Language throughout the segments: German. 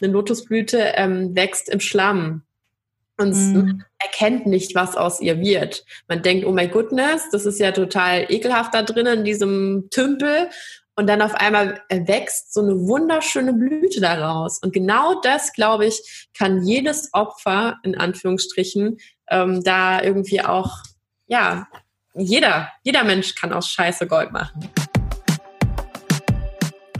eine Lotusblüte ähm, wächst im Schlamm und mhm. erkennt nicht, was aus ihr wird. Man denkt, oh my goodness, das ist ja total ekelhaft da drinnen in diesem Tümpel. Und dann auf einmal wächst so eine wunderschöne Blüte daraus. Und genau das, glaube ich, kann jedes Opfer, in Anführungsstrichen, ähm, da irgendwie auch, ja, jeder, jeder Mensch kann aus Scheiße Gold machen.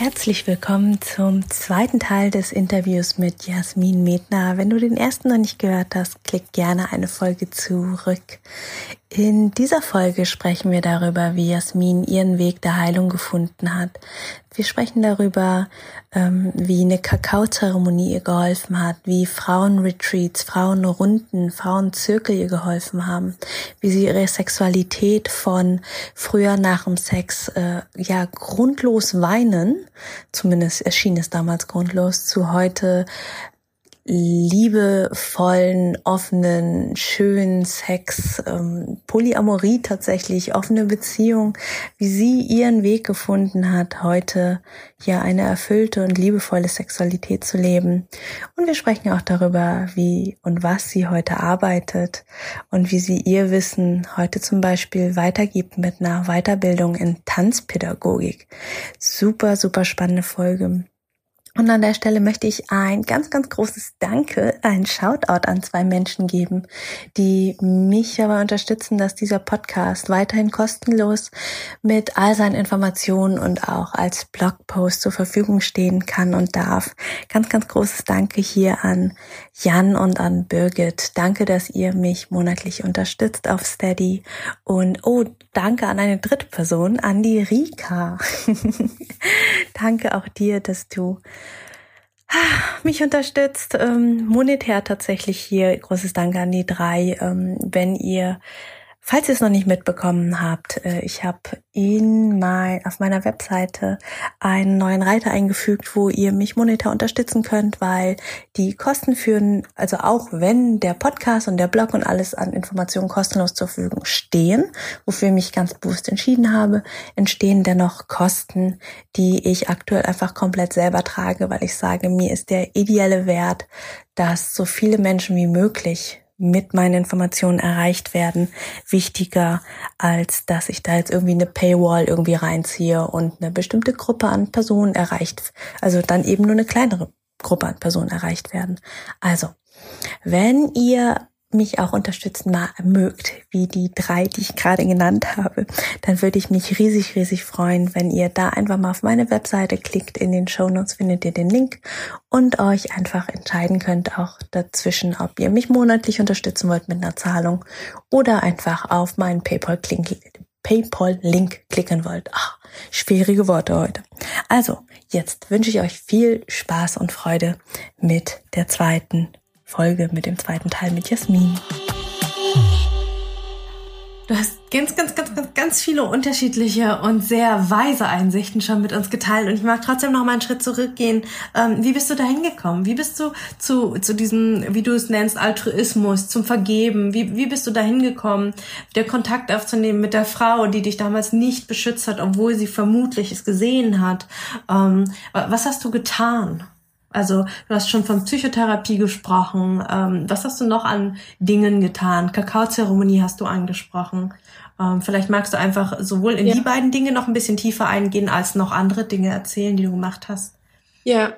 Herzlich willkommen zum zweiten Teil des Interviews mit Jasmin Medner. Wenn du den ersten noch nicht gehört hast, klick gerne eine Folge zurück. In dieser Folge sprechen wir darüber, wie Jasmin ihren Weg der Heilung gefunden hat. Wir sprechen darüber, ähm, wie eine Kakaozeremonie ihr geholfen hat, wie Frauenretreats, Frauenrunden, Frauenzirkel ihr geholfen haben, wie sie ihre Sexualität von früher nach dem Sex äh, ja grundlos weinen, zumindest erschien es damals grundlos, zu heute liebevollen, offenen, schönen Sex, ähm, Polyamorie tatsächlich, offene Beziehung, wie sie ihren Weg gefunden hat, heute ja eine erfüllte und liebevolle Sexualität zu leben. Und wir sprechen auch darüber, wie und was sie heute arbeitet und wie sie ihr Wissen heute zum Beispiel weitergibt mit einer Weiterbildung in Tanzpädagogik. Super, super spannende Folge. Und an der Stelle möchte ich ein ganz, ganz großes Danke, ein Shoutout an zwei Menschen geben, die mich dabei unterstützen, dass dieser Podcast weiterhin kostenlos mit all seinen Informationen und auch als Blogpost zur Verfügung stehen kann und darf. Ganz, ganz großes Danke hier an Jan und an Birgit. Danke, dass ihr mich monatlich unterstützt auf Steady. Und oh, danke an eine dritte Person, an die Rika. danke auch dir, dass du mich unterstützt, ähm, monetär tatsächlich hier. Großes Dank an die drei. Ähm, wenn ihr Falls ihr es noch nicht mitbekommen habt, äh, ich habe in mein, auf meiner Webseite einen neuen Reiter eingefügt, wo ihr mich monetär unterstützen könnt, weil die Kosten führen, also auch wenn der Podcast und der Blog und alles an Informationen kostenlos zur Verfügung stehen, wofür ich mich ganz bewusst entschieden habe, entstehen dennoch Kosten, die ich aktuell einfach komplett selber trage, weil ich sage, mir ist der ideelle Wert, dass so viele Menschen wie möglich mit meinen Informationen erreicht werden, wichtiger, als dass ich da jetzt irgendwie eine Paywall irgendwie reinziehe und eine bestimmte Gruppe an Personen erreicht, also dann eben nur eine kleinere Gruppe an Personen erreicht werden. Also, wenn ihr mich auch unterstützen mögt, wie die drei, die ich gerade genannt habe, dann würde ich mich riesig, riesig freuen, wenn ihr da einfach mal auf meine Webseite klickt. In den Show Notes findet ihr den Link und euch einfach entscheiden könnt auch dazwischen, ob ihr mich monatlich unterstützen wollt mit einer Zahlung oder einfach auf meinen PayPal-Link PayPal klicken wollt. Ach, schwierige Worte heute. Also, jetzt wünsche ich euch viel Spaß und Freude mit der zweiten Folge mit dem zweiten Teil mit Jasmin. Du hast ganz, ganz, ganz, ganz, ganz viele unterschiedliche und sehr weise Einsichten schon mit uns geteilt. Und ich mag trotzdem noch mal einen Schritt zurückgehen. Ähm, wie bist du da hingekommen? Wie bist du zu, zu diesem, wie du es nennst, Altruismus, zum Vergeben? Wie, wie bist du da hingekommen, der Kontakt aufzunehmen mit der Frau, die dich damals nicht beschützt hat, obwohl sie vermutlich es gesehen hat? Ähm, was hast du getan? Also du hast schon von Psychotherapie gesprochen. Ähm, was hast du noch an Dingen getan? Kakaozeremonie hast du angesprochen. Ähm, vielleicht magst du einfach sowohl in ja. die beiden Dinge noch ein bisschen tiefer eingehen, als noch andere Dinge erzählen, die du gemacht hast. Ja,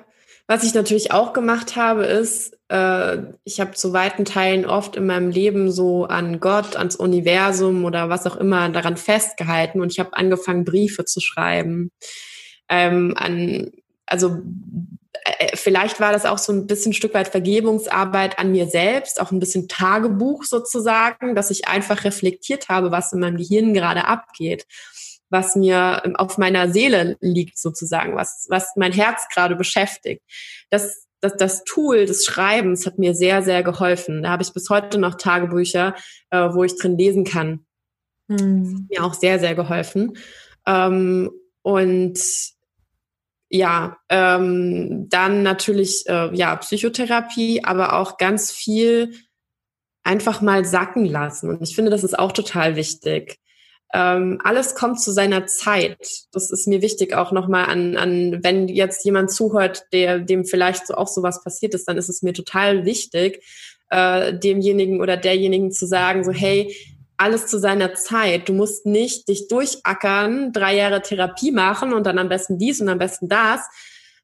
was ich natürlich auch gemacht habe, ist, äh, ich habe zu weiten Teilen oft in meinem Leben so an Gott, ans Universum oder was auch immer daran festgehalten und ich habe angefangen, Briefe zu schreiben. Ähm, an, also vielleicht war das auch so ein bisschen ein Stück weit Vergebungsarbeit an mir selbst, auch ein bisschen Tagebuch sozusagen, dass ich einfach reflektiert habe, was in meinem Gehirn gerade abgeht, was mir ähm, auf meiner Seele liegt sozusagen, was, was mein Herz gerade beschäftigt. Das, das, das Tool des Schreibens hat mir sehr, sehr geholfen. Da habe ich bis heute noch Tagebücher, äh, wo ich drin lesen kann. Mhm. Mir auch sehr, sehr geholfen. Ähm, und ja, ähm, dann natürlich äh, ja Psychotherapie, aber auch ganz viel einfach mal sacken lassen. Und ich finde, das ist auch total wichtig. Ähm, alles kommt zu seiner Zeit. Das ist mir wichtig auch nochmal an, an, wenn jetzt jemand zuhört, der dem vielleicht so auch sowas passiert ist, dann ist es mir total wichtig, äh, demjenigen oder derjenigen zu sagen, so hey, alles zu seiner Zeit. Du musst nicht dich durchackern, drei Jahre Therapie machen und dann am besten dies und am besten das,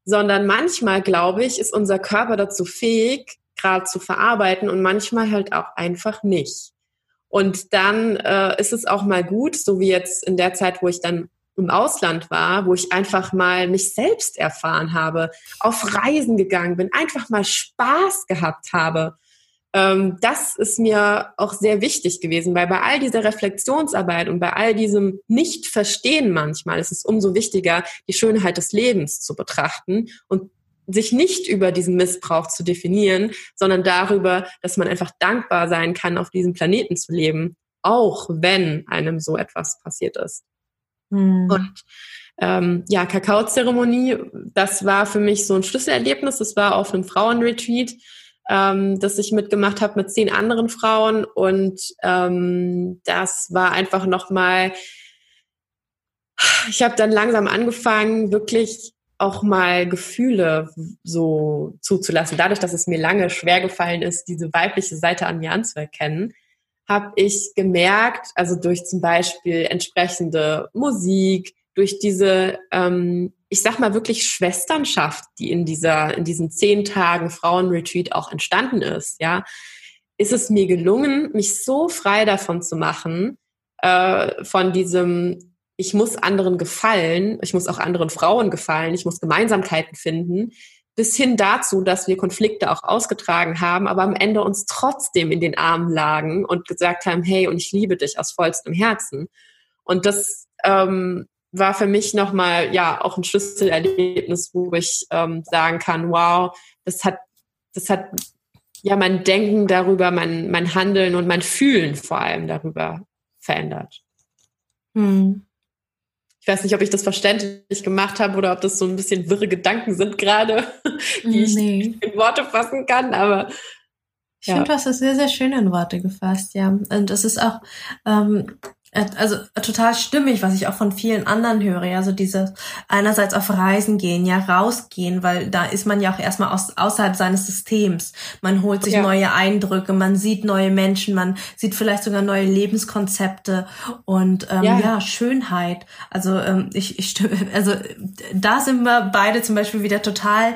sondern manchmal, glaube ich, ist unser Körper dazu fähig, gerade zu verarbeiten und manchmal halt auch einfach nicht. Und dann äh, ist es auch mal gut, so wie jetzt in der Zeit, wo ich dann im Ausland war, wo ich einfach mal mich selbst erfahren habe, auf Reisen gegangen bin, einfach mal Spaß gehabt habe das ist mir auch sehr wichtig gewesen, weil bei all dieser Reflexionsarbeit und bei all diesem Nicht-Verstehen manchmal ist es umso wichtiger, die Schönheit des Lebens zu betrachten und sich nicht über diesen Missbrauch zu definieren, sondern darüber, dass man einfach dankbar sein kann, auf diesem Planeten zu leben, auch wenn einem so etwas passiert ist. Hm. Und ähm, ja, Kakaozeremonie, das war für mich so ein Schlüsselerlebnis. Das war auf einem Frauenretreat ähm, das ich mitgemacht habe mit zehn anderen Frauen. Und ähm, das war einfach nochmal, ich habe dann langsam angefangen, wirklich auch mal Gefühle so zuzulassen. Dadurch, dass es mir lange schwer gefallen ist, diese weibliche Seite an mir anzuerkennen, habe ich gemerkt, also durch zum Beispiel entsprechende Musik, durch diese ähm, ich sag mal wirklich Schwesternschaft, die in dieser, in diesen zehn Tagen Frauenretreat auch entstanden ist, ja, ist es mir gelungen, mich so frei davon zu machen, äh, von diesem, ich muss anderen gefallen, ich muss auch anderen Frauen gefallen, ich muss Gemeinsamkeiten finden, bis hin dazu, dass wir Konflikte auch ausgetragen haben, aber am Ende uns trotzdem in den Armen lagen und gesagt haben, hey, und ich liebe dich aus vollstem Herzen. Und das ähm, war für mich nochmal ja auch ein Schlüsselerlebnis, wo ich ähm, sagen kann, wow, das hat, das hat ja mein Denken darüber, mein, mein Handeln und mein Fühlen vor allem darüber verändert. Hm. Ich weiß nicht, ob ich das verständlich gemacht habe oder ob das so ein bisschen wirre Gedanken sind gerade, die nee. ich in Worte fassen kann, aber ich ja. finde, du hast das sehr, sehr schön in Worte gefasst, ja. Und es ist auch, ähm, äh, also total stimmig, was ich auch von vielen anderen höre. Ja, so dieses einerseits auf Reisen gehen, ja, rausgehen, weil da ist man ja auch erstmal aus, außerhalb seines Systems. Man holt sich ja. neue Eindrücke, man sieht neue Menschen, man sieht vielleicht sogar neue Lebenskonzepte und ähm, ja. ja Schönheit. Also ähm, ich, ich stimme, also da sind wir beide zum Beispiel wieder total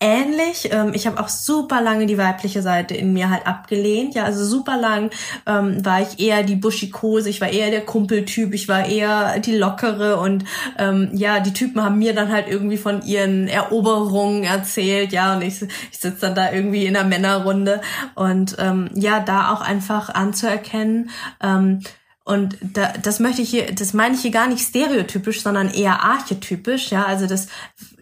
ähnlich. Ähm, ich habe auch super lange die weibliche Seite in mir halt abgelehnt. Ja, also super lang ähm, war ich eher die Buschikose, ich war eher eher der Kumpeltyp, ich war eher die lockere und ähm, ja, die Typen haben mir dann halt irgendwie von ihren Eroberungen erzählt, ja, und ich, ich sitze dann da irgendwie in der Männerrunde. Und ähm, ja, da auch einfach anzuerkennen, ähm, und da, das möchte ich hier, das meine ich hier gar nicht stereotypisch, sondern eher archetypisch, ja, also dass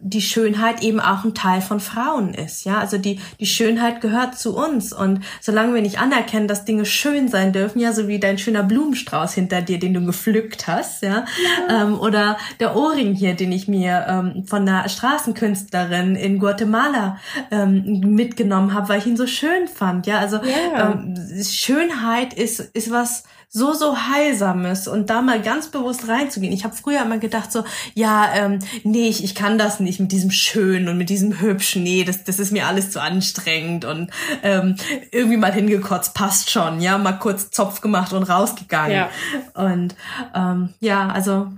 die Schönheit eben auch ein Teil von Frauen ist, ja, also die, die Schönheit gehört zu uns. Und solange wir nicht anerkennen, dass Dinge schön sein dürfen, ja, so wie dein schöner Blumenstrauß hinter dir, den du gepflückt hast, ja, ja. Ähm, oder der Ohrring hier, den ich mir ähm, von einer Straßenkünstlerin in Guatemala ähm, mitgenommen habe, weil ich ihn so schön fand, ja, also ja. Ähm, Schönheit ist, ist was, so, so heilsames und da mal ganz bewusst reinzugehen. Ich habe früher immer gedacht so, ja, ähm, nee, ich, ich kann das nicht mit diesem Schönen und mit diesem Hübschen. Nee, das, das ist mir alles zu anstrengend und ähm, irgendwie mal hingekotzt, passt schon. Ja, mal kurz Zopf gemacht und rausgegangen. Ja. Und ähm, ja, also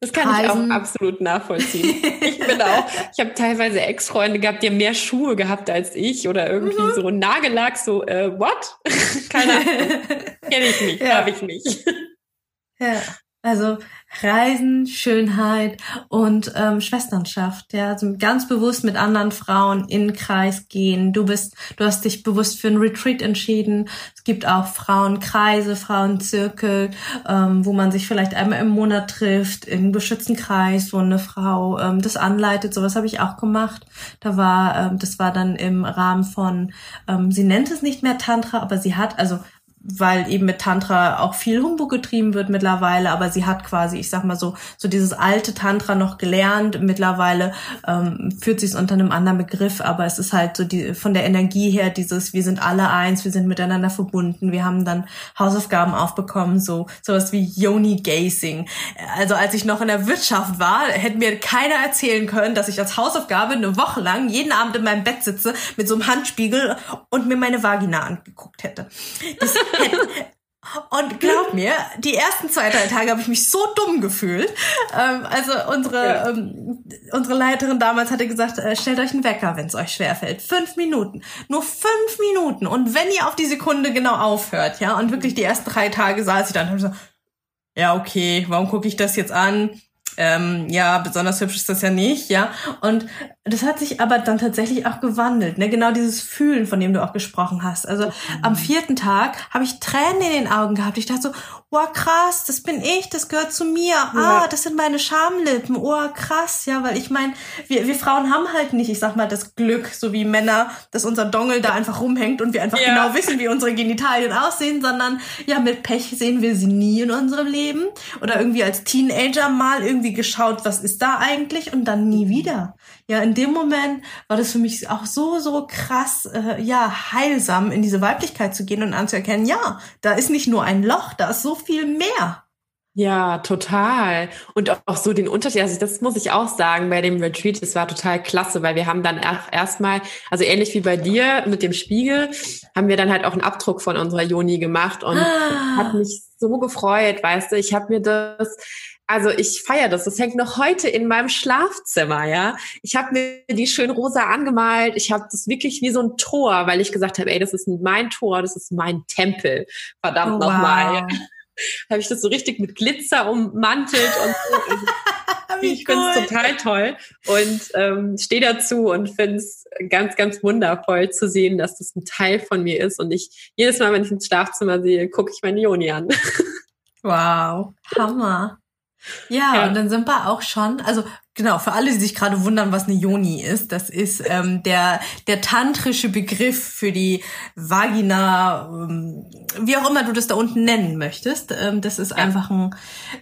das kann Reisen. ich auch absolut nachvollziehen. Ich bin auch, ich habe teilweise Ex-Freunde gehabt, die haben mehr Schuhe gehabt als ich oder irgendwie mhm. so Nagellack, so, äh, what? Keine Ahnung. Kenne ich nicht, ja. habe ich nicht. Ja, also Reisen, Schönheit und ähm, Schwesternschaft. Ja, also ganz bewusst mit anderen Frauen in den Kreis gehen. Du bist, du hast dich bewusst für ein Retreat entschieden. Es gibt auch Frauenkreise, Frauenzirkel, ähm, wo man sich vielleicht einmal im Monat trifft, in einem geschützten Kreis, wo eine Frau ähm, das anleitet. Sowas habe ich auch gemacht. Da war, ähm, das war dann im Rahmen von, ähm, sie nennt es nicht mehr Tantra, aber sie hat, also weil eben mit Tantra auch viel Humbug getrieben wird mittlerweile, aber sie hat quasi, ich sag mal so, so dieses alte Tantra noch gelernt. Mittlerweile ähm, führt sie es unter einem anderen Begriff, aber es ist halt so die von der Energie her dieses, wir sind alle eins, wir sind miteinander verbunden. Wir haben dann Hausaufgaben aufbekommen, so sowas wie Yoni Gazing. Also als ich noch in der Wirtschaft war, hätte mir keiner erzählen können, dass ich als Hausaufgabe eine Woche lang jeden Abend in meinem Bett sitze mit so einem Handspiegel und mir meine Vagina angeguckt hätte. Das und glaub mir, die ersten zwei, drei Tage habe ich mich so dumm gefühlt. Ähm, also unsere, ja. ähm, unsere Leiterin damals hatte gesagt, äh, stellt euch einen Wecker, wenn es euch schwerfällt. Fünf Minuten. Nur fünf Minuten. Und wenn ihr auf die Sekunde genau aufhört, ja, und wirklich die ersten drei Tage saß ich dann und habe so, ja, okay, warum gucke ich das jetzt an? Ähm, ja, besonders hübsch ist das ja nicht, ja. Und das hat sich aber dann tatsächlich auch gewandelt, ne? Genau dieses Fühlen, von dem du auch gesprochen hast. Also mhm. am vierten Tag habe ich Tränen in den Augen gehabt. Ich dachte so, wow, krass, das bin ich, das gehört zu mir. Ja. Ah, das sind meine Schamlippen. Oh, krass, ja, weil ich meine, wir, wir Frauen haben halt nicht, ich sag mal, das Glück, so wie Männer, dass unser Dongel da einfach rumhängt und wir einfach ja. genau wissen, wie unsere Genitalien aussehen, sondern ja, mit Pech sehen wir sie nie in unserem Leben. Oder irgendwie als Teenager mal irgendwie geschaut, was ist da eigentlich und dann nie wieder. Ja, in dem Moment war das für mich auch so, so krass, äh, ja, heilsam, in diese Weiblichkeit zu gehen und anzuerkennen, ja, da ist nicht nur ein Loch, da ist so viel mehr. Ja, total. Und auch so den Unterschied, also das muss ich auch sagen bei dem Retreat, es war total klasse, weil wir haben dann erstmal, also ähnlich wie bei dir mit dem Spiegel, haben wir dann halt auch einen Abdruck von unserer Joni gemacht und ah. hat mich so gefreut, weißt du, ich habe mir das also ich feiere das. Das hängt noch heute in meinem Schlafzimmer, ja. Ich habe mir die schön rosa angemalt. Ich habe das wirklich wie so ein Tor, weil ich gesagt habe, ey, das ist mein Tor, das ist mein Tempel. Verdammt oh, nochmal. Wow. habe ich das so richtig mit Glitzer ummantelt und so. ich finde es total toll und ähm, stehe dazu und finde es ganz, ganz wundervoll zu sehen, dass das ein Teil von mir ist. Und ich jedes Mal, wenn ich ins Schlafzimmer sehe, gucke ich meine Joni an. Wow, Hammer. Ja, ja, und dann sind wir auch schon, also genau, für alle, die sich gerade wundern, was eine Yoni ist, das ist ähm, der, der tantrische Begriff für die Vagina, ähm, wie auch immer du das da unten nennen möchtest. Ähm, das ist ja. einfach ein,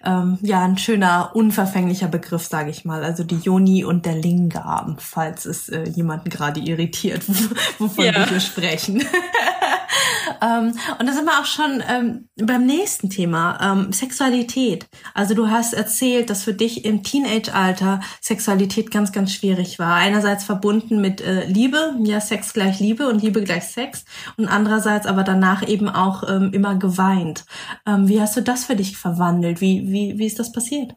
ähm, ja, ein schöner, unverfänglicher Begriff, sage ich mal. Also die Yoni und der Lingam, falls es äh, jemanden gerade irritiert, wovon ja. wir hier sprechen. ähm, und da sind wir auch schon ähm, beim nächsten Thema, ähm, Sexualität. Also du hast erzählt, dass für dich im Teenage-Alter Sexualität ganz, ganz schwierig war. Einerseits verbunden mit äh, Liebe, ja, Sex gleich Liebe und Liebe gleich Sex. Und andererseits aber danach eben auch ähm, immer geweint. Ähm, wie hast du das für dich verwandelt? Wie, wie, wie ist das passiert?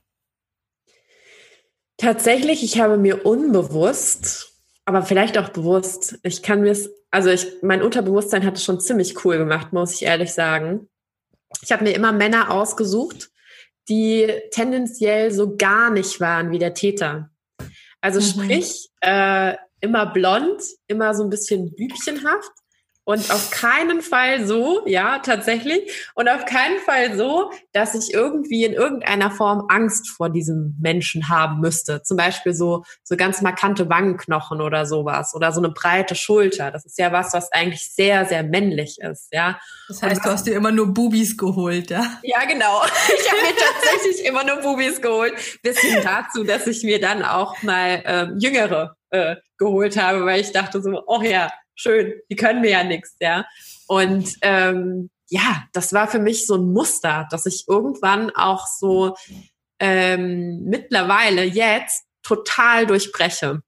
Tatsächlich, ich habe mir unbewusst, aber vielleicht auch bewusst, ich kann mir es also ich, mein Unterbewusstsein hat es schon ziemlich cool gemacht, muss ich ehrlich sagen. Ich habe mir immer Männer ausgesucht, die tendenziell so gar nicht waren wie der Täter. Also mhm. sprich, äh, immer blond, immer so ein bisschen bübchenhaft und auf keinen Fall so, ja, tatsächlich. Und auf keinen Fall so, dass ich irgendwie in irgendeiner Form Angst vor diesem Menschen haben müsste. Zum Beispiel so, so ganz markante Wangenknochen oder sowas. Oder so eine breite Schulter. Das ist ja was, was eigentlich sehr, sehr männlich ist, ja. Das heißt, du hast dir immer nur Bubis geholt, ja? Ja, genau. Ich habe mir tatsächlich immer nur Bubis geholt. Bis hin dazu, dass ich mir dann auch mal ähm, jüngere äh, geholt habe, weil ich dachte so, oh ja, schön, die können mir ja nichts, ja. Und ähm, ja, das war für mich so ein Muster, dass ich irgendwann auch so ähm, mittlerweile jetzt total durchbreche.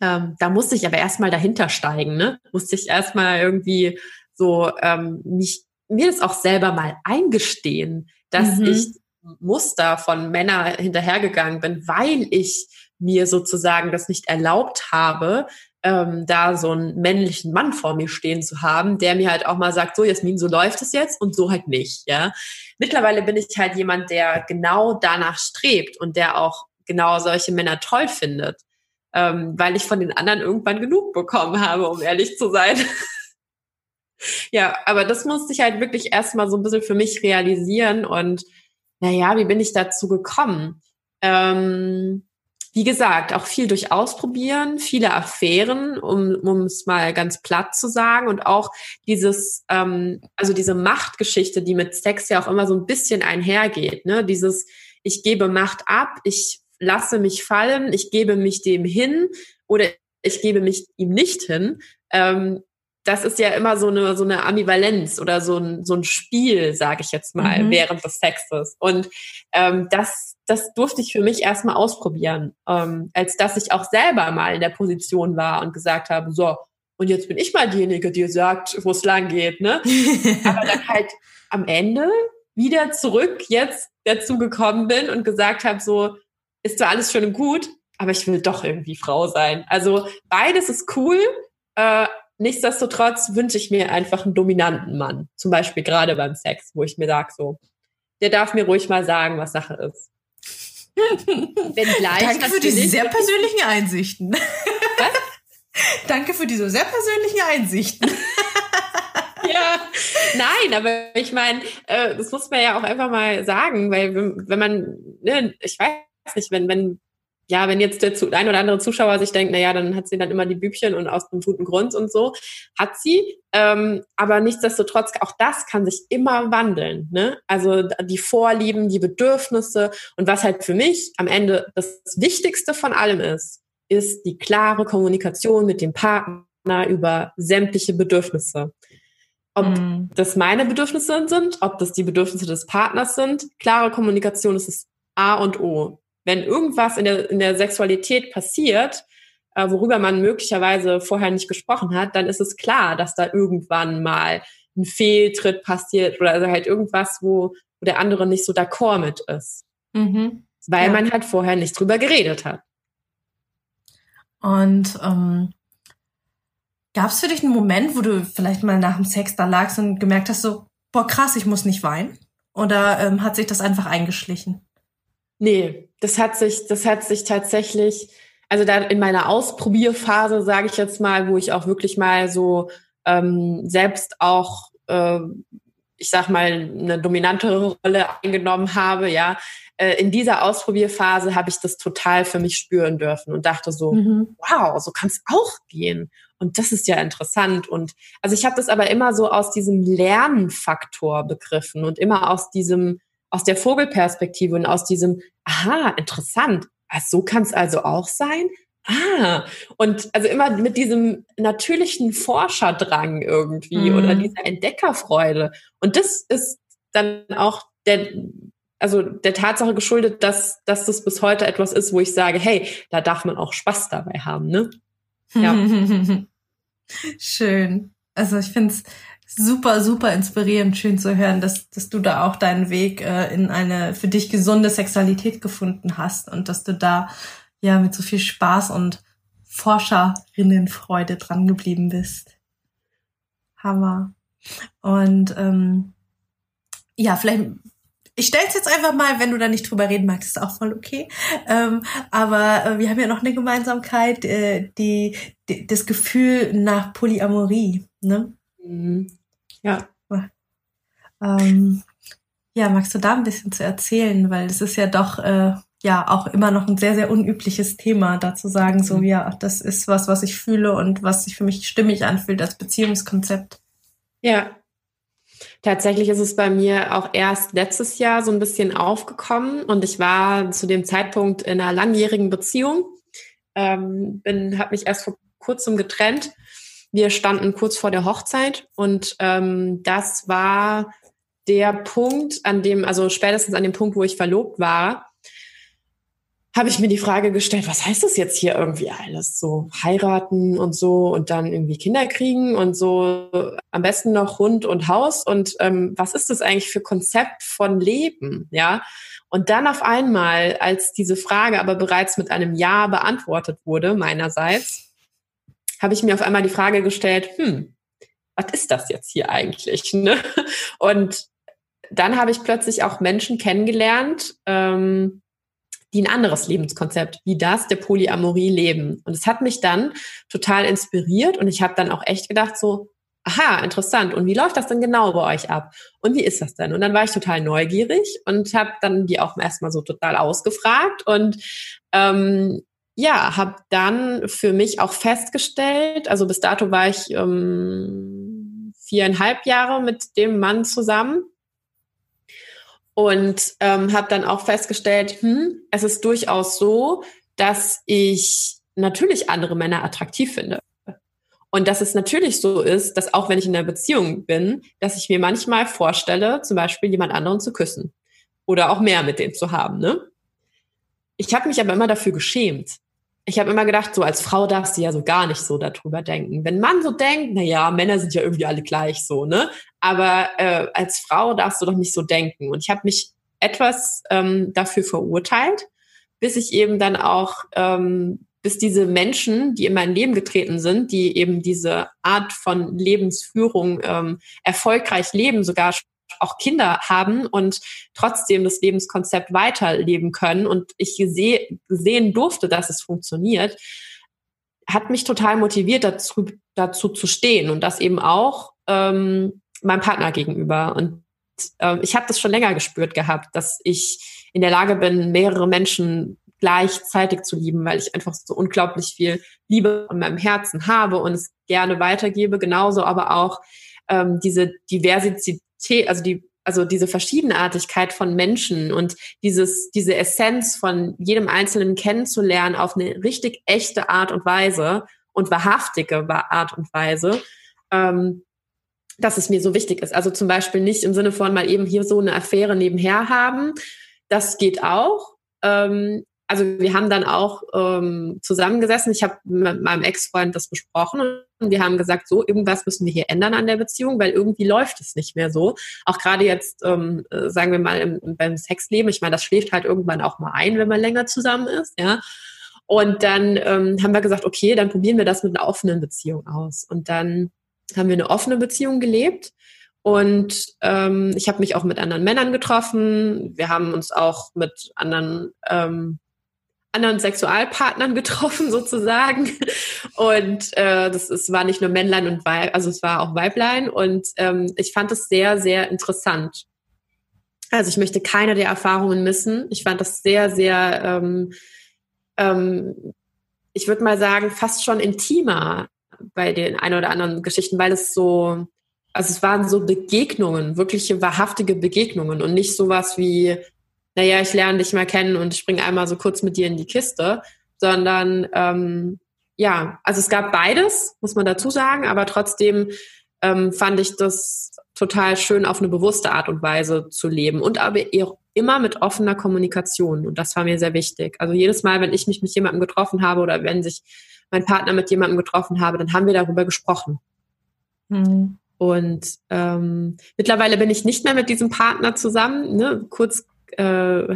Ähm, da musste ich aber erstmal dahinter steigen, ne? Musste ich erstmal irgendwie so ähm, mich, mir das auch selber mal eingestehen, dass mhm. ich Muster von Männern hinterhergegangen bin, weil ich mir sozusagen das nicht erlaubt habe, ähm, da so einen männlichen Mann vor mir stehen zu haben, der mir halt auch mal sagt, so Jasmin, so läuft es jetzt und so halt nicht, ja. Mittlerweile bin ich halt jemand, der genau danach strebt und der auch genau solche Männer toll findet, ähm, weil ich von den anderen irgendwann genug bekommen habe, um ehrlich zu sein. ja, aber das musste ich halt wirklich erstmal so ein bisschen für mich realisieren und naja, wie bin ich dazu gekommen? Ähm, wie gesagt, auch viel durch Ausprobieren, viele Affären, um es mal ganz platt zu sagen. Und auch dieses, ähm, also diese Machtgeschichte, die mit Sex ja auch immer so ein bisschen einhergeht. Ne? Dieses, ich gebe Macht ab, ich lasse mich fallen, ich gebe mich dem hin oder ich gebe mich ihm nicht hin. Ähm, das ist ja immer so eine, so eine Ambivalenz oder so ein, so ein Spiel, sage ich jetzt mal, mhm. während des Sexes. Und ähm, das, das durfte ich für mich erstmal ausprobieren, ähm, als dass ich auch selber mal in der Position war und gesagt habe, so, und jetzt bin ich mal diejenige, die sagt, wo es lang geht, ne? Aber dann halt am Ende wieder zurück jetzt dazu gekommen bin und gesagt habe, so, ist zwar alles schön und gut, aber ich will doch irgendwie Frau sein. Also beides ist cool, äh, Nichtsdestotrotz wünsche ich mir einfach einen dominanten Mann. Zum Beispiel gerade beim Sex, wo ich mir sage so, der darf mir ruhig mal sagen, was Sache ist. Wenn gleich Danke für diese sehr persönlichen Einsichten. Was? Danke für diese sehr persönlichen Einsichten. ja, nein, aber ich meine, äh, das muss man ja auch einfach mal sagen, weil wenn, man, ne, ich weiß nicht, wenn, wenn ja, wenn jetzt der ein oder andere Zuschauer sich denkt, na ja, dann hat sie dann immer die Bübchen und aus einem guten Grund und so, hat sie. Ähm, aber nichtsdestotrotz, auch das kann sich immer wandeln. Ne? Also die Vorlieben, die Bedürfnisse und was halt für mich am Ende das Wichtigste von allem ist, ist die klare Kommunikation mit dem Partner über sämtliche Bedürfnisse. Ob mm. das meine Bedürfnisse sind, ob das die Bedürfnisse des Partners sind, klare Kommunikation ist das A und O wenn irgendwas in der, in der Sexualität passiert, äh, worüber man möglicherweise vorher nicht gesprochen hat, dann ist es klar, dass da irgendwann mal ein Fehltritt passiert oder also halt irgendwas, wo, wo der andere nicht so d'accord mit ist. Mhm. Weil ja. man halt vorher nicht drüber geredet hat. Und ähm, gab es für dich einen Moment, wo du vielleicht mal nach dem Sex da lagst und gemerkt hast, so, boah, krass, ich muss nicht weinen? Oder ähm, hat sich das einfach eingeschlichen? Nee, das hat sich, das hat sich tatsächlich, also da in meiner Ausprobierphase, sage ich jetzt mal, wo ich auch wirklich mal so ähm, selbst auch, äh, ich sag mal, eine dominantere Rolle eingenommen habe, ja, äh, in dieser Ausprobierphase habe ich das total für mich spüren dürfen und dachte so, mhm. wow, so kann es auch gehen. Und das ist ja interessant. Und also ich habe das aber immer so aus diesem Lernfaktor begriffen und immer aus diesem, aus der Vogelperspektive und aus diesem, aha, interessant, also so kann es also auch sein. Ah, und also immer mit diesem natürlichen Forscherdrang irgendwie mhm. oder dieser Entdeckerfreude. Und das ist dann auch der, also der Tatsache geschuldet, dass, dass das bis heute etwas ist, wo ich sage, hey, da darf man auch Spaß dabei haben, ne? Ja. Schön. Also ich finde es super, super inspirierend, schön zu hören, dass, dass du da auch deinen Weg äh, in eine für dich gesunde Sexualität gefunden hast und dass du da ja mit so viel Spaß und Forscherinnenfreude dran geblieben bist. Hammer. Und ähm, ja, vielleicht ich stell's jetzt einfach mal, wenn du da nicht drüber reden magst, ist auch voll okay. Ähm, aber äh, wir haben ja noch eine Gemeinsamkeit, äh, die, die das Gefühl nach Polyamorie. Ne? Mhm. Ja. Ähm, ja, magst du da ein bisschen zu erzählen, weil es ist ja doch äh, ja auch immer noch ein sehr sehr unübliches Thema, da zu sagen, so mhm. ja, das ist was, was ich fühle und was sich für mich stimmig anfühlt als Beziehungskonzept. Ja, Tatsächlich ist es bei mir auch erst letztes Jahr so ein bisschen aufgekommen und ich war zu dem Zeitpunkt in einer langjährigen Beziehung, ähm, bin, habe mich erst vor kurzem getrennt wir standen kurz vor der Hochzeit und ähm, das war der Punkt, an dem, also spätestens an dem Punkt, wo ich verlobt war, habe ich mir die Frage gestellt, was heißt das jetzt hier irgendwie alles? So heiraten und so und dann irgendwie Kinder kriegen und so am besten noch Hund und Haus und ähm, was ist das eigentlich für Konzept von Leben? Ja. Und dann auf einmal, als diese Frage aber bereits mit einem Ja beantwortet wurde, meinerseits, habe ich mir auf einmal die Frage gestellt, hm, was ist das jetzt hier eigentlich? Ne? Und dann habe ich plötzlich auch Menschen kennengelernt, ähm, die ein anderes Lebenskonzept wie das der Polyamorie leben. Und es hat mich dann total inspiriert und ich habe dann auch echt gedacht so, aha, interessant. Und wie läuft das denn genau bei euch ab? Und wie ist das denn? Und dann war ich total neugierig und habe dann die auch erstmal so total ausgefragt und ähm, ja, habe dann für mich auch festgestellt, also bis dato war ich ähm, viereinhalb Jahre mit dem Mann zusammen und ähm, habe dann auch festgestellt, hm, es ist durchaus so, dass ich natürlich andere Männer attraktiv finde. Und dass es natürlich so ist, dass auch wenn ich in einer Beziehung bin, dass ich mir manchmal vorstelle, zum Beispiel jemand anderen zu küssen oder auch mehr mit dem zu haben. Ne? Ich habe mich aber immer dafür geschämt. Ich habe immer gedacht, so als Frau darfst du ja so gar nicht so darüber denken. Wenn man so denkt, na ja, Männer sind ja irgendwie alle gleich so, ne? Aber äh, als Frau darfst du doch nicht so denken. Und ich habe mich etwas ähm, dafür verurteilt, bis ich eben dann auch ähm, bis diese Menschen, die in mein Leben getreten sind, die eben diese Art von Lebensführung ähm, erfolgreich leben, sogar auch Kinder haben und trotzdem das Lebenskonzept weiterleben können und ich gese sehen durfte, dass es funktioniert, hat mich total motiviert, dazu, dazu zu stehen und das eben auch ähm, meinem Partner gegenüber. Und äh, ich habe das schon länger gespürt gehabt, dass ich in der Lage bin, mehrere Menschen gleichzeitig zu lieben, weil ich einfach so unglaublich viel Liebe in meinem Herzen habe und es gerne weitergebe. Genauso aber auch ähm, diese Diversität, also die also diese Verschiedenartigkeit von Menschen und dieses, diese Essenz von jedem Einzelnen kennenzulernen auf eine richtig echte Art und Weise und wahrhaftige Art und Weise, ähm, dass es mir so wichtig ist. Also zum Beispiel nicht im Sinne von mal eben hier so eine Affäre nebenher haben. Das geht auch. Ähm, also wir haben dann auch ähm, zusammengesessen. Ich habe mit meinem Ex-Freund das besprochen und wir haben gesagt, so, irgendwas müssen wir hier ändern an der Beziehung, weil irgendwie läuft es nicht mehr so. Auch gerade jetzt, ähm, äh, sagen wir mal, im, beim Sexleben, ich meine, das schläft halt irgendwann auch mal ein, wenn man länger zusammen ist, ja. Und dann ähm, haben wir gesagt, okay, dann probieren wir das mit einer offenen Beziehung aus. Und dann haben wir eine offene Beziehung gelebt. Und ähm, ich habe mich auch mit anderen Männern getroffen. Wir haben uns auch mit anderen ähm, anderen Sexualpartnern getroffen sozusagen und äh, das ist, war nicht nur Männlein und Weib, also es war auch Weiblein und ähm, ich fand es sehr, sehr interessant. Also ich möchte keine der Erfahrungen missen. Ich fand das sehr, sehr, ähm, ähm, ich würde mal sagen, fast schon intimer bei den ein oder anderen Geschichten, weil es so, also es waren so Begegnungen, wirkliche wahrhaftige Begegnungen und nicht sowas wie naja, ich lerne dich mal kennen und springe einmal so kurz mit dir in die Kiste, sondern ähm, ja, also es gab beides, muss man dazu sagen, aber trotzdem ähm, fand ich das total schön, auf eine bewusste Art und Weise zu leben und aber immer mit offener Kommunikation und das war mir sehr wichtig. Also jedes Mal, wenn ich mich mit jemandem getroffen habe oder wenn sich mein Partner mit jemandem getroffen habe, dann haben wir darüber gesprochen. Mhm. Und ähm, mittlerweile bin ich nicht mehr mit diesem Partner zusammen. Ne? Kurz äh,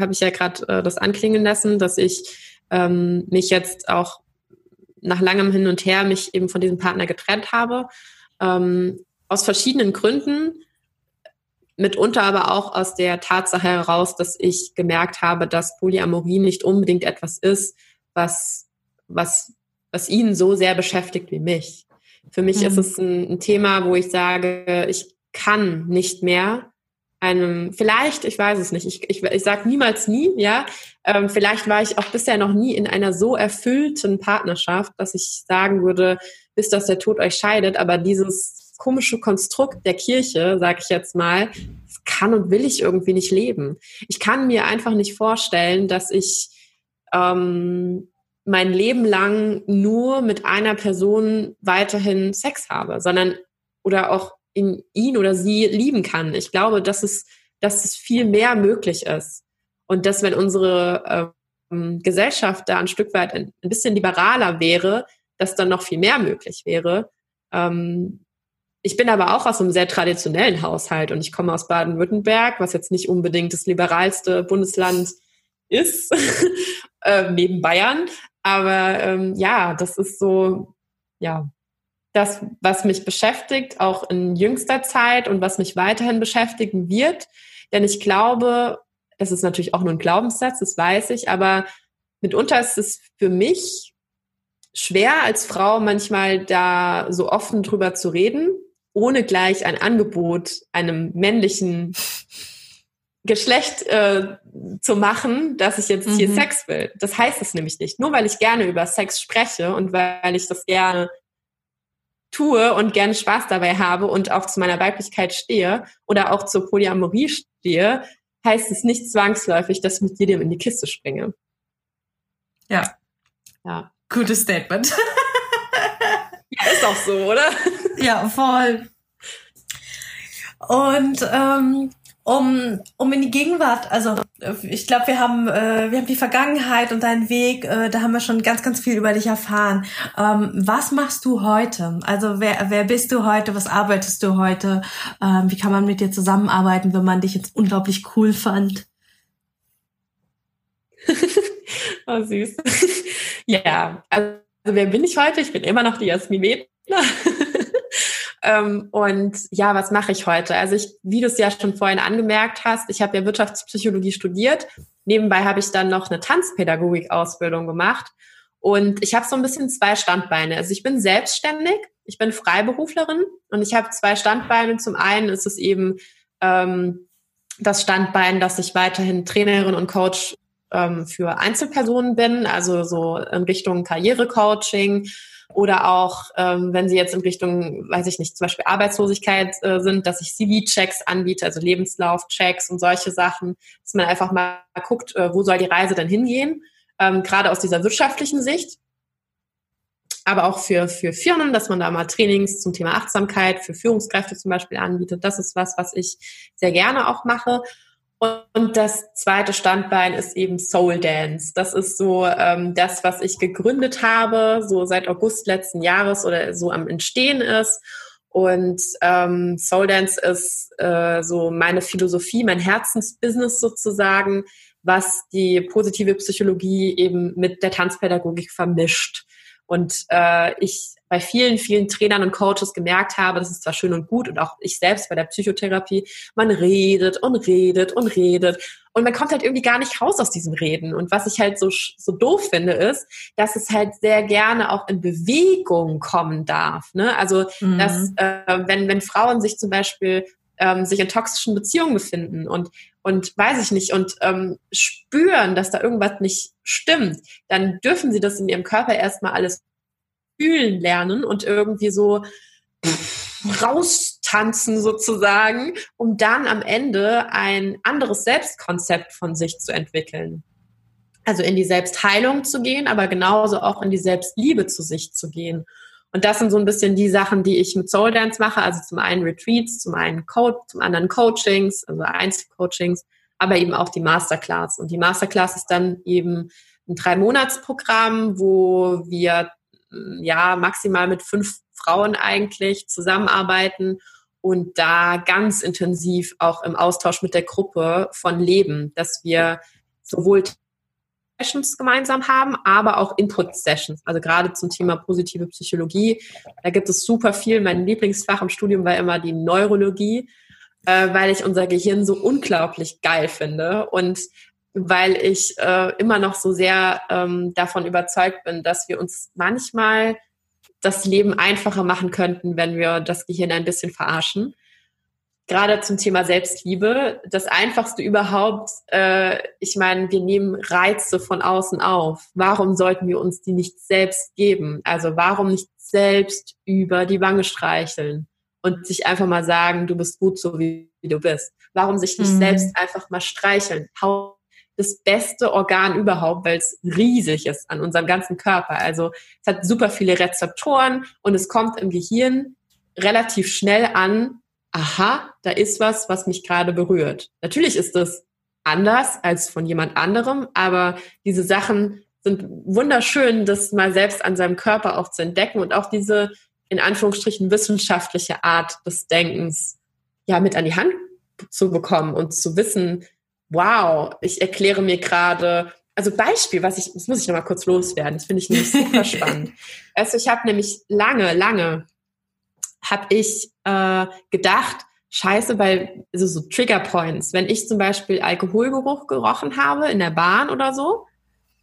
habe ich ja gerade äh, das anklingen lassen, dass ich ähm, mich jetzt auch nach langem Hin und Her mich eben von diesem Partner getrennt habe. Ähm, aus verschiedenen Gründen, mitunter aber auch aus der Tatsache heraus, dass ich gemerkt habe, dass Polyamorie nicht unbedingt etwas ist, was, was, was ihn so sehr beschäftigt wie mich. Für mich mhm. ist es ein, ein Thema, wo ich sage, ich kann nicht mehr einem, vielleicht, ich weiß es nicht, ich, ich, ich sage niemals nie, ja, ähm, vielleicht war ich auch bisher noch nie in einer so erfüllten Partnerschaft, dass ich sagen würde, bis dass der Tod euch scheidet, aber dieses komische Konstrukt der Kirche, sage ich jetzt mal, kann und will ich irgendwie nicht leben. Ich kann mir einfach nicht vorstellen, dass ich ähm, mein Leben lang nur mit einer Person weiterhin Sex habe, sondern oder auch in ihn oder sie lieben kann. Ich glaube, dass es, dass es viel mehr möglich ist. Und dass wenn unsere ähm, Gesellschaft da ein Stück weit ein, ein, bisschen liberaler wäre, dass dann noch viel mehr möglich wäre. Ähm, ich bin aber auch aus einem sehr traditionellen Haushalt und ich komme aus Baden-Württemberg, was jetzt nicht unbedingt das liberalste Bundesland ist, äh, neben Bayern. Aber ähm, ja, das ist so, ja, das, was mich beschäftigt, auch in jüngster Zeit und was mich weiterhin beschäftigen wird. Denn ich glaube, das ist natürlich auch nur ein Glaubenssatz, das weiß ich, aber mitunter ist es für mich schwer als Frau manchmal da so offen drüber zu reden, ohne gleich ein Angebot einem männlichen Geschlecht äh, zu machen, dass ich jetzt mhm. hier Sex will. Das heißt es nämlich nicht. Nur weil ich gerne über Sex spreche und weil ich das gerne tue und gerne Spaß dabei habe und auch zu meiner Weiblichkeit stehe oder auch zur Polyamorie stehe, heißt es nicht zwangsläufig, dass ich mit jedem in die Kiste springe. Ja. Ja. Gutes Statement. ja, ist auch so, oder? Ja, voll. Und ähm, um, um in die Gegenwart, also ich glaube, wir haben äh, wir haben die Vergangenheit und deinen Weg, äh, da haben wir schon ganz, ganz viel über dich erfahren. Ähm, was machst du heute? Also wer, wer bist du heute? Was arbeitest du heute? Ähm, wie kann man mit dir zusammenarbeiten, wenn man dich jetzt unglaublich cool fand? oh, süß. ja, also wer bin ich heute? Ich bin immer noch die Jasmin Wedner. Ähm, und ja, was mache ich heute? Also ich, wie du es ja schon vorhin angemerkt hast, ich habe ja Wirtschaftspsychologie studiert. Nebenbei habe ich dann noch eine Tanzpädagogik-Ausbildung gemacht. Und ich habe so ein bisschen zwei Standbeine. Also ich bin selbstständig, ich bin Freiberuflerin und ich habe zwei Standbeine. Zum einen ist es eben ähm, das Standbein, dass ich weiterhin Trainerin und Coach ähm, für Einzelpersonen bin, also so in Richtung Karrierecoaching oder auch, ähm, wenn Sie jetzt in Richtung, weiß ich nicht, zum Beispiel Arbeitslosigkeit äh, sind, dass ich CV-Checks anbiete, also Lebenslauf-Checks und solche Sachen, dass man einfach mal guckt, äh, wo soll die Reise denn hingehen, ähm, gerade aus dieser wirtschaftlichen Sicht. Aber auch für, für Firmen, dass man da mal Trainings zum Thema Achtsamkeit für Führungskräfte zum Beispiel anbietet. Das ist was, was ich sehr gerne auch mache. Und das zweite Standbein ist eben Soul Dance. Das ist so ähm, das, was ich gegründet habe, so seit August letzten Jahres oder so am Entstehen ist. Und ähm, Soul Dance ist äh, so meine Philosophie, mein Herzensbusiness sozusagen, was die positive Psychologie eben mit der Tanzpädagogik vermischt. Und äh, ich bei vielen, vielen Trainern und Coaches gemerkt habe, das ist zwar schön und gut und auch ich selbst bei der Psychotherapie, man redet und redet und redet und man kommt halt irgendwie gar nicht raus aus diesem Reden. Und was ich halt so, so doof finde, ist, dass es halt sehr gerne auch in Bewegung kommen darf. Ne? Also, mhm. dass, äh, wenn, wenn Frauen sich zum Beispiel ähm, sich in toxischen Beziehungen befinden und und weiß ich nicht und ähm, spüren, dass da irgendwas nicht stimmt, dann dürfen sie das in ihrem Körper erstmal alles fühlen lernen und irgendwie so raustanzen sozusagen, um dann am Ende ein anderes Selbstkonzept von sich zu entwickeln. Also in die Selbstheilung zu gehen, aber genauso auch in die Selbstliebe zu sich zu gehen. Und das sind so ein bisschen die Sachen, die ich mit Soul Dance mache. Also zum einen Retreats, zum einen Code, zum anderen Coachings, also Einzelcoachings, aber eben auch die Masterclass. Und die Masterclass ist dann eben ein Drei-Monats-Programm, wo wir ja maximal mit fünf Frauen eigentlich zusammenarbeiten und da ganz intensiv auch im Austausch mit der Gruppe von leben, dass wir sowohl Sessions gemeinsam haben, aber auch Input-Sessions. Also gerade zum Thema positive Psychologie. Da gibt es super viel. Mein Lieblingsfach im Studium war immer die Neurologie, äh, weil ich unser Gehirn so unglaublich geil finde und weil ich äh, immer noch so sehr ähm, davon überzeugt bin, dass wir uns manchmal das Leben einfacher machen könnten, wenn wir das Gehirn ein bisschen verarschen. Gerade zum Thema Selbstliebe, das Einfachste überhaupt, äh, ich meine, wir nehmen Reize von außen auf. Warum sollten wir uns die nicht selbst geben? Also warum nicht selbst über die Wange streicheln und sich einfach mal sagen, du bist gut so, wie, du bist? Warum sich nicht mhm. selbst einfach mal streicheln? Hau das beste Organ überhaupt, weil es riesig ist an unserem ganzen Körper. Also es hat super viele Rezeptoren und es kommt im Gehirn relativ schnell an, aha, da ist was, was mich gerade berührt. Natürlich ist das anders als von jemand anderem, aber diese Sachen sind wunderschön, das mal selbst an seinem Körper auch zu entdecken und auch diese in Anführungsstrichen wissenschaftliche Art des Denkens ja mit an die Hand zu bekommen und zu wissen, wow, ich erkläre mir gerade, also Beispiel, was ich, das muss ich nochmal kurz loswerden, das finde ich nämlich super spannend. Also ich habe nämlich lange, lange, habe ich äh, gedacht, scheiße, weil also so Trigger Points, wenn ich zum Beispiel Alkoholgeruch gerochen habe in der Bahn oder so,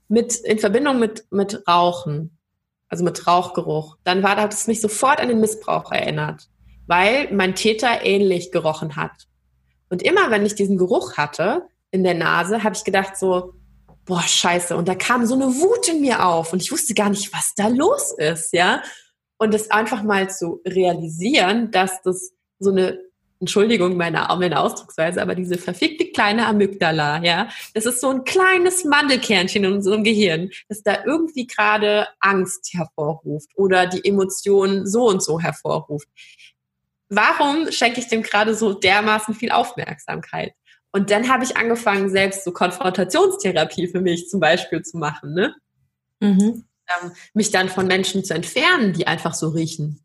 mit, in Verbindung mit, mit Rauchen, also mit Rauchgeruch, dann war das mich sofort an den Missbrauch erinnert. weil mein Täter ähnlich gerochen hat. Und immer wenn ich diesen Geruch hatte in der Nase, habe ich gedacht so, boah, scheiße. Und da kam so eine Wut in mir auf und ich wusste gar nicht, was da los ist, ja. Und das einfach mal zu realisieren, dass das so eine Entschuldigung meine, meine Ausdrucksweise, aber diese verfickte kleine Amygdala, ja, das ist so ein kleines Mandelkernchen in unserem Gehirn, das da irgendwie gerade Angst hervorruft oder die Emotionen so und so hervorruft. Warum schenke ich dem gerade so dermaßen viel Aufmerksamkeit? Und dann habe ich angefangen, selbst so Konfrontationstherapie für mich zum Beispiel zu machen, ne? Mhm. Ähm, mich dann von Menschen zu entfernen, die einfach so riechen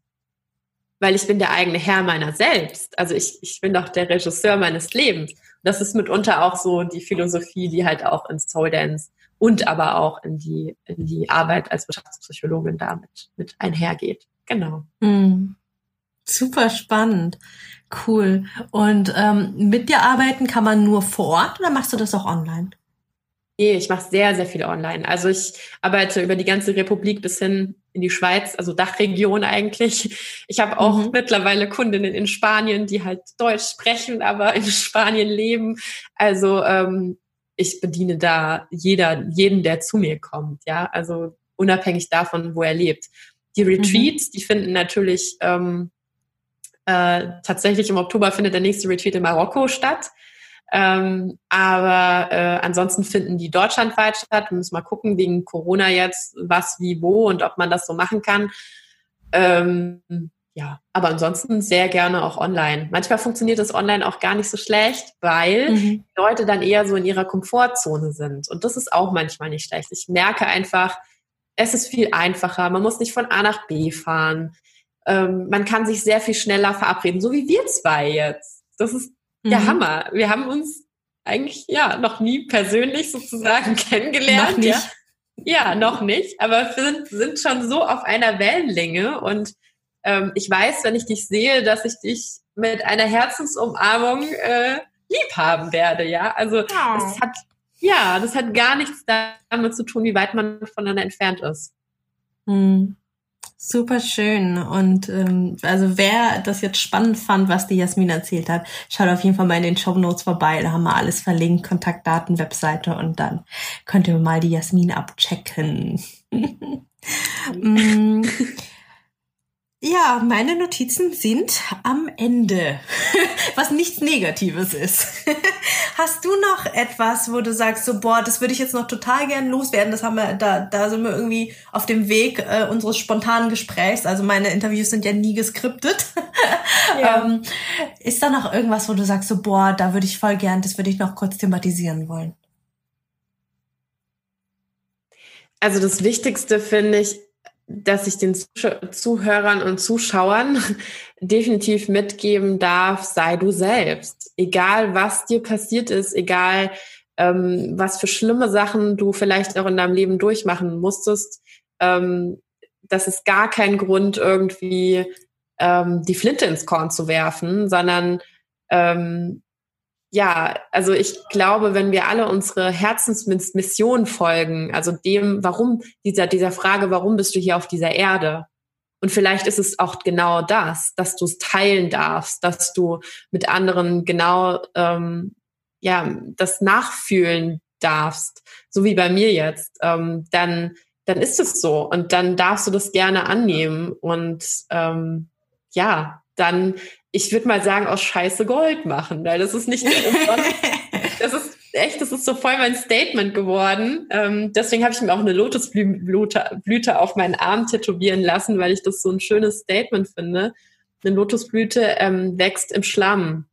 weil ich bin der eigene Herr meiner selbst. Also ich, ich bin doch der Regisseur meines Lebens. das ist mitunter auch so die Philosophie, die halt auch in Soul Dance und aber auch in die, in die Arbeit als Wirtschaftspsychologin damit mit einhergeht. Genau. Mm. Super spannend. Cool. Und ähm, mit dir arbeiten kann man nur vor Ort oder machst du das auch online? Nee, ich mache sehr, sehr viel online. Also ich arbeite über die ganze Republik bis hin in die Schweiz, also Dachregion eigentlich. Ich habe auch mhm. mittlerweile Kundinnen in Spanien, die halt Deutsch sprechen, aber in Spanien leben. Also ähm, ich bediene da jeder, jeden, der zu mir kommt, ja. Also unabhängig davon, wo er lebt. Die mhm. Retreats, mhm. die finden natürlich ähm, äh, tatsächlich im Oktober findet der nächste Retreat in Marokko statt. Ähm, aber äh, ansonsten finden die deutschlandweit statt. Wir müssen mal gucken, wegen Corona jetzt, was, wie, wo und ob man das so machen kann. Ähm, ja, aber ansonsten sehr gerne auch online. Manchmal funktioniert das online auch gar nicht so schlecht, weil mhm. Leute dann eher so in ihrer Komfortzone sind. Und das ist auch manchmal nicht schlecht. Ich merke einfach, es ist viel einfacher. Man muss nicht von A nach B fahren. Ähm, man kann sich sehr viel schneller verabreden, so wie wir zwei jetzt. Das ist ja, mhm. Hammer. Wir haben uns eigentlich ja noch nie persönlich sozusagen kennengelernt. Noch nicht. Ja. ja, noch nicht. Aber wir sind, sind schon so auf einer Wellenlänge und ähm, ich weiß, wenn ich dich sehe, dass ich dich mit einer Herzensumarmung äh, lieb haben werde. Ja, also oh. das hat ja, das hat gar nichts damit zu tun, wie weit man voneinander entfernt ist. Mhm. Super schön. Und ähm, also wer das jetzt spannend fand, was die Jasmin erzählt hat, schaut auf jeden Fall mal in den Show Notes vorbei. Da haben wir alles verlinkt, Kontaktdaten, Webseite und dann könnt ihr mal die Jasmin abchecken. Ja, meine Notizen sind am Ende, was nichts Negatives ist. Hast du noch etwas, wo du sagst, so boah, das würde ich jetzt noch total gern loswerden? Das haben wir, da, da sind wir irgendwie auf dem Weg äh, unseres spontanen Gesprächs. Also meine Interviews sind ja nie geskriptet. Ja. ähm, ist da noch irgendwas, wo du sagst, so boah, da würde ich voll gern, das würde ich noch kurz thematisieren wollen? Also das Wichtigste finde ich, dass ich den Zuhörern und Zuschauern definitiv mitgeben darf, sei du selbst. Egal, was dir passiert ist, egal, ähm, was für schlimme Sachen du vielleicht auch in deinem Leben durchmachen musstest, ähm, das ist gar kein Grund, irgendwie ähm, die Flinte ins Korn zu werfen, sondern ähm, ja, also ich glaube, wenn wir alle unsere Herzensmission folgen, also dem, warum dieser, dieser Frage, warum bist du hier auf dieser Erde? Und vielleicht ist es auch genau das, dass du es teilen darfst, dass du mit anderen genau ähm, ja das nachfühlen darfst, so wie bei mir jetzt. Ähm, dann dann ist es so und dann darfst du das gerne annehmen und ähm, ja, dann ich würde mal sagen, aus Scheiße Gold machen, weil das ist nicht das ist echt, das ist so voll mein Statement geworden. Ähm, deswegen habe ich mir auch eine Lotusblüte Blüte auf meinen Arm tätowieren lassen, weil ich das so ein schönes Statement finde. Eine Lotusblüte ähm, wächst im Schlamm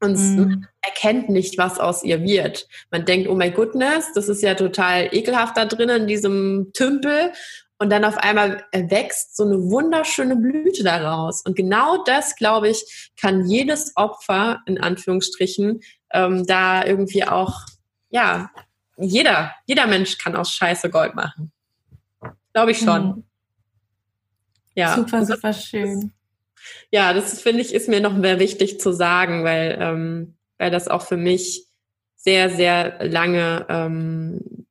und mm. erkennt nicht, was aus ihr wird. Man denkt, oh my goodness, das ist ja total ekelhaft da drinnen in diesem Tümpel. Und dann auf einmal wächst so eine wunderschöne Blüte daraus. Und genau das, glaube ich, kann jedes Opfer, in Anführungsstrichen, ähm, da irgendwie auch, ja, jeder, jeder Mensch kann aus Scheiße Gold machen. Glaube ich schon. Mhm. Ja. Super, super schön. Ja, das finde ich, ist mir noch mehr wichtig zu sagen, weil, ähm, weil das auch für mich sehr, sehr lange ähm,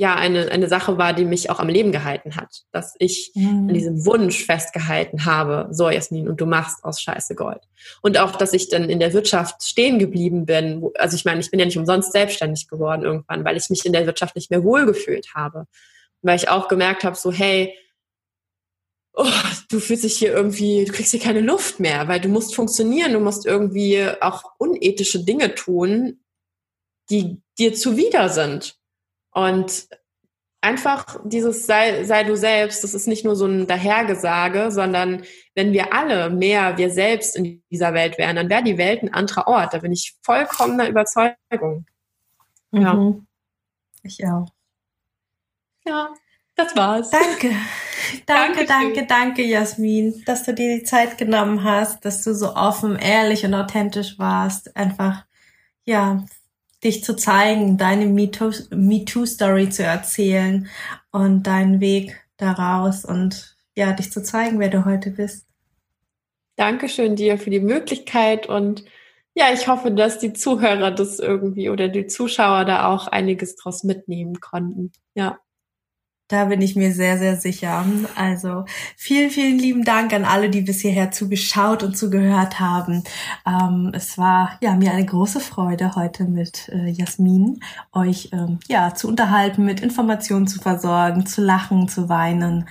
ja eine, eine Sache war, die mich auch am Leben gehalten hat. Dass ich mhm. an diesem Wunsch festgehalten habe, so Jasmin, und du machst aus Scheiße Gold. Und auch, dass ich dann in der Wirtschaft stehen geblieben bin. Also ich meine, ich bin ja nicht umsonst selbstständig geworden irgendwann, weil ich mich in der Wirtschaft nicht mehr wohlgefühlt habe. Weil ich auch gemerkt habe, so hey, oh, du fühlst dich hier irgendwie, du kriegst hier keine Luft mehr, weil du musst funktionieren, du musst irgendwie auch unethische Dinge tun, die dir zuwider sind. Und einfach dieses sei, sei du selbst, das ist nicht nur so ein Dahergesage, sondern wenn wir alle mehr wir selbst in dieser Welt wären, dann wäre die Welt ein anderer Ort. Da bin ich vollkommener Überzeugung. Ja. Mhm. Ich auch. Ja, das war's. Danke. Danke, danke, danke, Jasmin, dass du dir die Zeit genommen hast, dass du so offen, ehrlich und authentisch warst. Einfach, ja, dich zu zeigen, deine MeToo-Story zu erzählen und deinen Weg daraus und ja, dich zu zeigen, wer du heute bist. Dankeschön dir für die Möglichkeit und ja, ich hoffe, dass die Zuhörer das irgendwie oder die Zuschauer da auch einiges draus mitnehmen konnten. Ja. Da bin ich mir sehr, sehr sicher. Also vielen, vielen lieben Dank an alle, die bis hierher zugeschaut und zugehört haben. Ähm, es war ja mir eine große Freude, heute mit äh, Jasmin euch ähm, ja zu unterhalten, mit Informationen zu versorgen, zu lachen, zu weinen.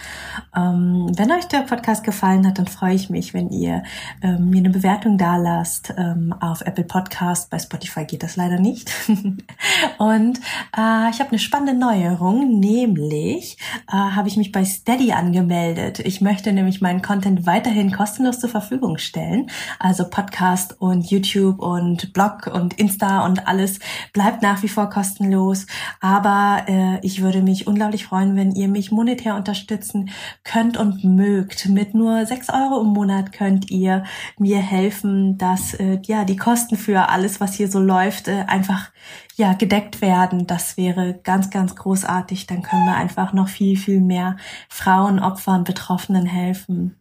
Ähm, wenn euch der Podcast gefallen hat, dann freue ich mich, wenn ihr ähm, mir eine Bewertung da lasst ähm, auf Apple Podcast. Bei Spotify geht das leider nicht. und äh, ich habe eine spannende Neuerung, nämlich äh, habe ich mich bei Steady angemeldet. Ich möchte nämlich meinen Content weiterhin kostenlos zur Verfügung stellen. Also Podcast und YouTube und Blog und Insta und alles bleibt nach wie vor kostenlos. Aber äh, ich würde mich unglaublich freuen, wenn ihr mich monetär unterstützen könnt und mögt. Mit nur sechs Euro im Monat könnt ihr mir helfen, dass äh, ja die Kosten für alles, was hier so läuft, äh, einfach ja, gedeckt werden. Das wäre ganz, ganz großartig. Dann können wir einfach noch viel, viel mehr Frauen, Opfern, Betroffenen helfen.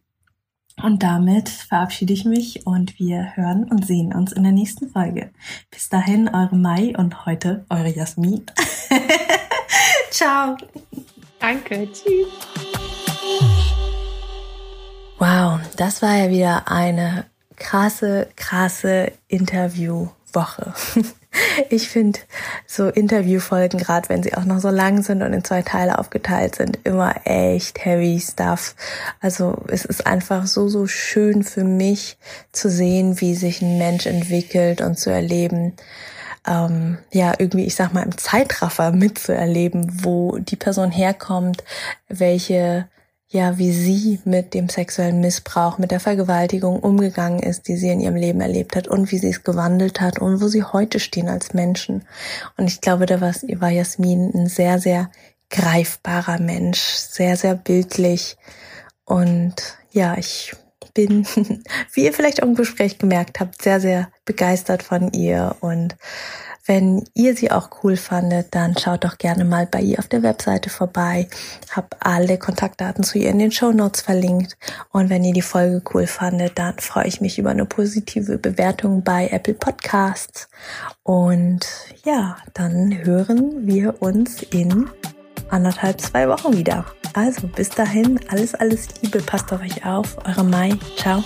Und damit verabschiede ich mich und wir hören und sehen uns in der nächsten Folge. Bis dahin, eure Mai und heute eure Jasmin. Ciao. Danke. Tschüss. Wow, das war ja wieder eine krasse, krasse Interviewwoche. Ich finde so Interviewfolgen, gerade wenn sie auch noch so lang sind und in zwei Teile aufgeteilt sind, immer echt heavy stuff. Also es ist einfach so, so schön für mich zu sehen, wie sich ein Mensch entwickelt und zu erleben, ähm, ja, irgendwie, ich sag mal, im Zeitraffer mitzuerleben, wo die Person herkommt, welche ja, wie sie mit dem sexuellen Missbrauch, mit der Vergewaltigung umgegangen ist, die sie in ihrem Leben erlebt hat und wie sie es gewandelt hat und wo sie heute stehen als Menschen. Und ich glaube, da war Jasmin ein sehr, sehr greifbarer Mensch, sehr, sehr bildlich. Und ja, ich bin, wie ihr vielleicht auch im Gespräch gemerkt habt, sehr, sehr begeistert von ihr und wenn ihr sie auch cool fandet, dann schaut doch gerne mal bei ihr auf der Webseite vorbei. Hab alle Kontaktdaten zu ihr in den Show Notes verlinkt. Und wenn ihr die Folge cool fandet, dann freue ich mich über eine positive Bewertung bei Apple Podcasts. Und ja, dann hören wir uns in anderthalb, zwei Wochen wieder. Also bis dahin, alles, alles Liebe, passt auf euch auf. Eure Mai. Ciao.